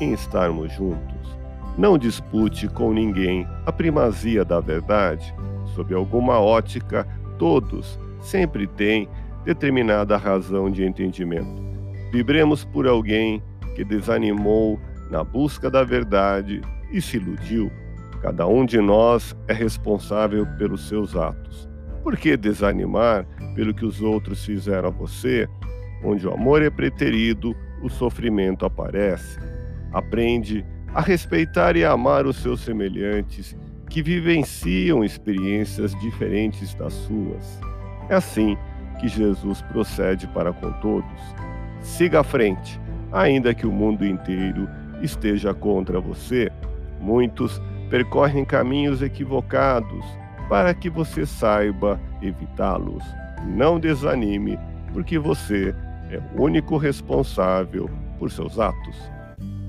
em estarmos juntos. Não dispute com ninguém a primazia da verdade. Sob alguma ótica, todos sempre têm determinada razão de entendimento. Vibremos por alguém que desanimou na busca da verdade e se iludiu. Cada um de nós é responsável pelos seus atos. Por que desanimar pelo que os outros fizeram a você? Onde o amor é preterido, o sofrimento aparece. Aprende a respeitar e amar os seus semelhantes que vivenciam experiências diferentes das suas. É assim que Jesus procede para com todos. Siga à frente, ainda que o mundo inteiro esteja contra você. Muitos percorrem caminhos equivocados para que você saiba evitá-los. Não desanime, porque você é o único responsável por seus atos.